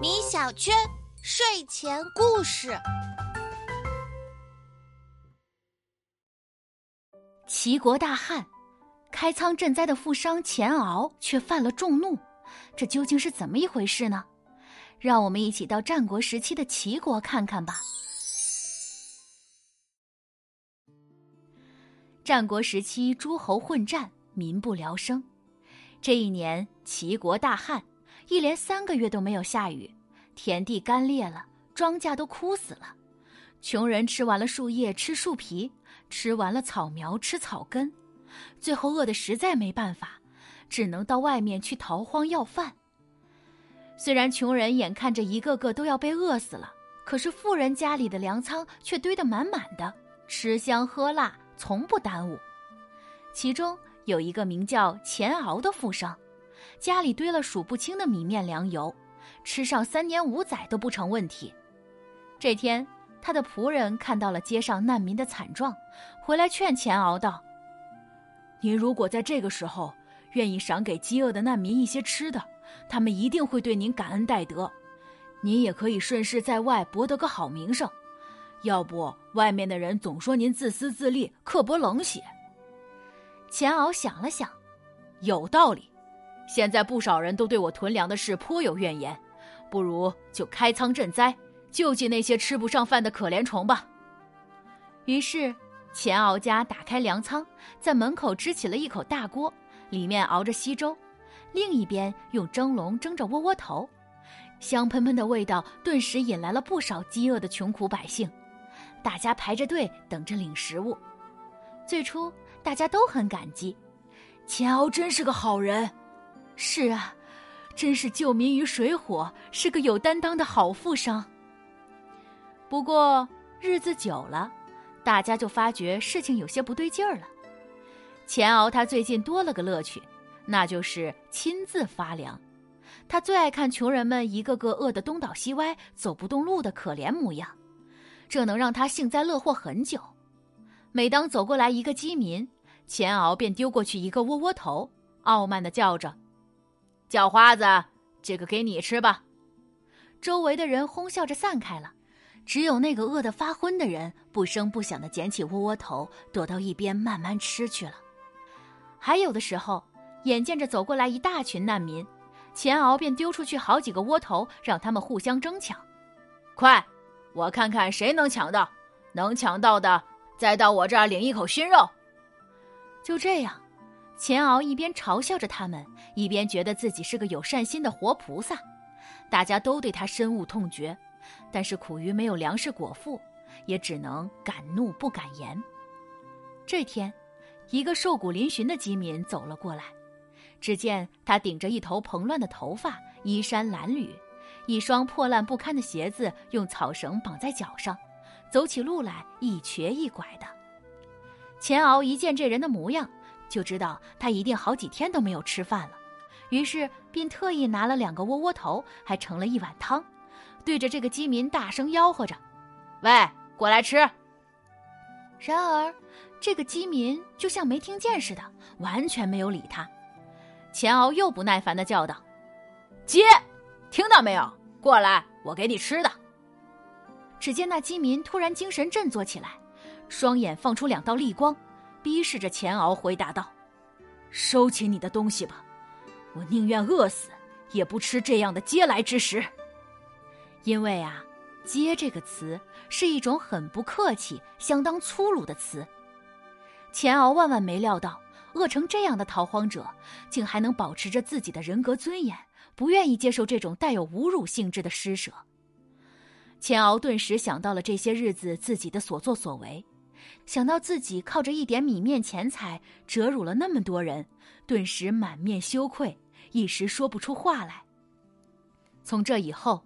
米小圈睡前故事：齐国大旱，开仓赈灾的富商钱敖却犯了众怒，这究竟是怎么一回事呢？让我们一起到战国时期的齐国看看吧。战国时期，诸侯混战，民不聊生。这一年，齐国大旱，一连三个月都没有下雨，田地干裂了，庄稼都枯死了。穷人吃完了树叶，吃树皮；吃完了草苗，吃草根。最后饿得实在没办法，只能到外面去逃荒要饭。虽然穷人眼看着一个个都要被饿死了，可是富人家里的粮仓却堆得满满的，吃香喝辣。从不耽误。其中有一个名叫钱敖的富商，家里堆了数不清的米面粮油，吃上三年五载都不成问题。这天，他的仆人看到了街上难民的惨状，回来劝钱敖道：“您如果在这个时候愿意赏给饥饿的难民一些吃的，他们一定会对您感恩戴德。您也可以顺势在外博得个好名声。”要不，外面的人总说您自私自利、刻薄冷血。钱敖想了想，有道理。现在不少人都对我囤粮的事颇有怨言，不如就开仓赈灾，救济那些吃不上饭的可怜虫吧。于是，钱敖家打开粮仓，在门口支起了一口大锅，里面熬着稀粥，另一边用蒸笼蒸着窝窝头，香喷喷的味道顿时引来了不少饥饿的穷苦百姓。大家排着队等着领食物。最初大家都很感激，钱敖真是个好人。是啊，真是救民于水火，是个有担当的好富商。不过日子久了，大家就发觉事情有些不对劲儿了。钱敖他最近多了个乐趣，那就是亲自发粮。他最爱看穷人们一个个饿得东倒西歪、走不动路的可怜模样。这能让他幸灾乐祸很久。每当走过来一个饥民，钱敖便丢过去一个窝窝头，傲慢的叫着：“叫花子，这个给你吃吧。”周围的人哄笑着散开了，只有那个饿得发昏的人不声不响的捡起窝窝头，躲到一边慢慢吃去了。还有的时候，眼见着走过来一大群难民，钱敖便丢出去好几个窝头，让他们互相争抢。快！我看看谁能抢到，能抢到的再到我这儿领一口熏肉。就这样，钱敖一边嘲笑着他们，一边觉得自己是个有善心的活菩萨。大家都对他深恶痛绝，但是苦于没有粮食果腹，也只能敢怒不敢言。这天，一个瘦骨嶙峋的饥民走了过来，只见他顶着一头蓬乱的头发，衣衫褴褛。一双破烂不堪的鞋子用草绳绑在脚上，走起路来一瘸一拐的。钱敖一见这人的模样，就知道他一定好几天都没有吃饭了，于是便特意拿了两个窝窝头，还盛了一碗汤，对着这个饥民大声吆喝着：“喂，过来吃！”然而，这个饥民就像没听见似的，完全没有理他。钱敖又不耐烦的叫道：“接！”听到没有？过来，我给你吃的。只见那饥民突然精神振作起来，双眼放出两道厉光，逼视着钱敖，回答道：“收起你的东西吧，我宁愿饿死，也不吃这样的嗟来之食。因为啊，‘嗟’这个词是一种很不客气、相当粗鲁的词。钱敖万万没料到，饿成这样的逃荒者，竟还能保持着自己的人格尊严。”不愿意接受这种带有侮辱性质的施舍，钱敖顿时想到了这些日子自己的所作所为，想到自己靠着一点米面钱财折辱了那么多人，顿时满面羞愧，一时说不出话来。从这以后，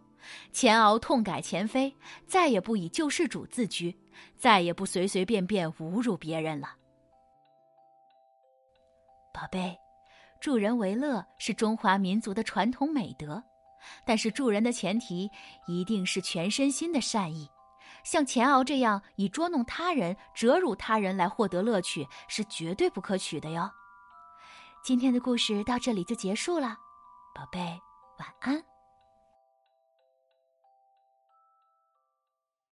钱敖痛改前非，再也不以救世主自居，再也不随随便便侮辱别人了。宝贝。助人为乐是中华民族的传统美德，但是助人的前提一定是全身心的善意。像钱敖这样以捉弄他人、折辱他人来获得乐趣，是绝对不可取的哟。今天的故事到这里就结束了，宝贝，晚安。